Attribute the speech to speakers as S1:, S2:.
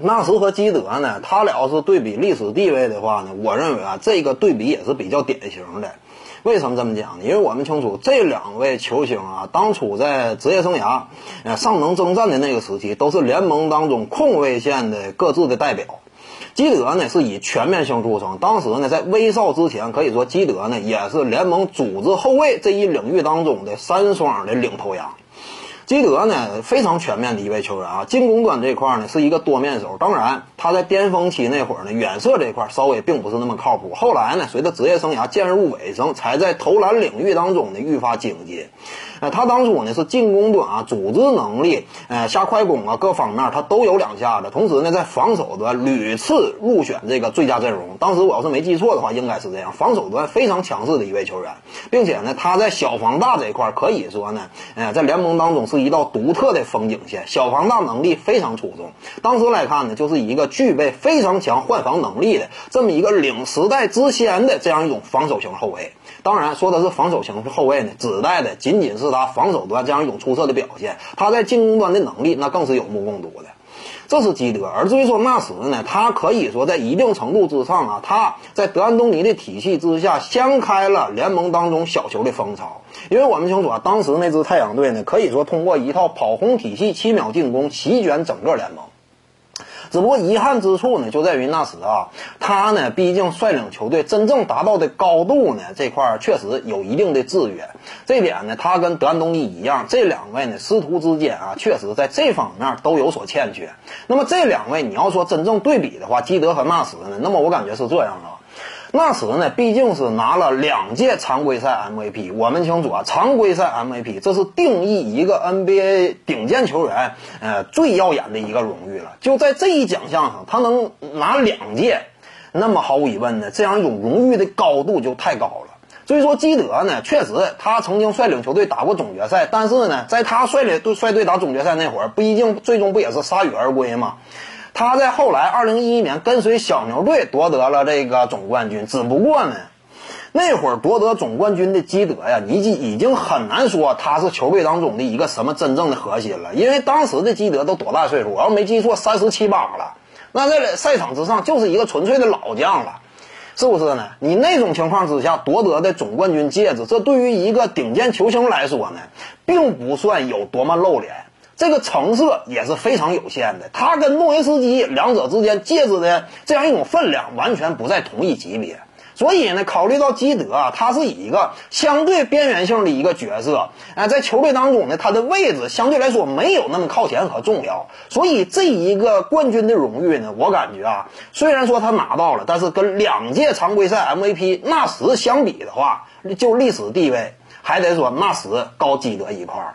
S1: 纳什和基德呢，他俩要是对比历史地位的话呢，我认为啊，这个对比也是比较典型的。为什么这么讲呢？因为我们清楚这两位球星啊，当初在职业生涯呃尚能征战的那个时期，都是联盟当中控卫线的各自的代表。基德呢是以全面性著称，当时呢在威少之前，可以说基德呢也是联盟组织后卫这一领域当中的三双的领头羊。基德呢非常全面的一位球员啊，进攻端这块呢是一个多面手。当然，他在巅峰期那会儿呢，远射这块稍微并不是那么靠谱。后来呢，随着职业生涯渐入尾声，才在投篮领域当中呢愈发精进。呃，他当初呢是进攻端啊，组织能力，呃，下快攻啊，各方面他都有两下子。同时呢，在防守端屡次入选这个最佳阵容。当时我要是没记错的话，应该是这样。防守端非常强势的一位球员，并且呢，他在小防大这一块可以说呢，呃，在联盟当中是一道独特的风景线。小防大能力非常出众。当时来看呢，就是一个具备非常强换防能力的这么一个领时代之先的这样一种防守型后卫。当然，说的是防守型后卫呢，指代的仅仅是自他防守端这样一种出色的表现。他在进攻端的能力，那更是有目共睹的。这是基德。而至于说纳什呢，他可以说在一定程度之上啊，他在德安东尼的体系之下，掀开了联盟当中小球的风潮。因为我们清楚啊，当时那支太阳队呢，可以说通过一套跑轰体系、七秒进攻席卷整个联盟。只不过遗憾之处呢，就在于纳什啊，他呢，毕竟率领球队真正达到的高度呢，这块儿确实有一定的制约。这点呢，他跟德安东尼一样，这两位呢师徒之间啊，确实在这方面都有所欠缺。那么这两位你要说真正对比的话，基德和纳什呢，那么我感觉是这样啊。纳什呢，毕竟是拿了两届常规赛 MVP。我们清楚啊，常规赛 MVP 这是定义一个 NBA 顶尖球员呃最耀眼的一个荣誉了。就在这一奖项上，他能拿两届，那么毫无疑问呢，这样一种荣誉的高度就太高了。所以说，基德呢，确实他曾经率领球队打过总决赛，但是呢，在他率领队率队打总决赛那会儿，毕竟最终不也是铩羽而归吗？他在后来二零一一年跟随小牛队夺得了这个总冠军，只不过呢，那会儿夺得总冠军的基德呀，你已已经很难说他是球队当中的一个什么真正的核心了，因为当时的基德都多大岁数？我要没记错，三十七八了，那在赛场之上就是一个纯粹的老将了，是不是呢？你那种情况之下夺得的总冠军戒指，这对于一个顶尖球星来说呢，并不算有多么露脸。这个成色也是非常有限的，他跟诺维斯基两者之间戒指的这样一种分量完全不在同一级别，所以呢，考虑到基德啊，他是以一个相对边缘性的一个角色，啊，在球队当中呢，他的位置相对来说没有那么靠前和重要，所以这一个冠军的荣誉呢，我感觉啊，虽然说他拿到了，但是跟两届常规赛 MVP 纳什相比的话，就历史地位还得说纳什高基德一块儿。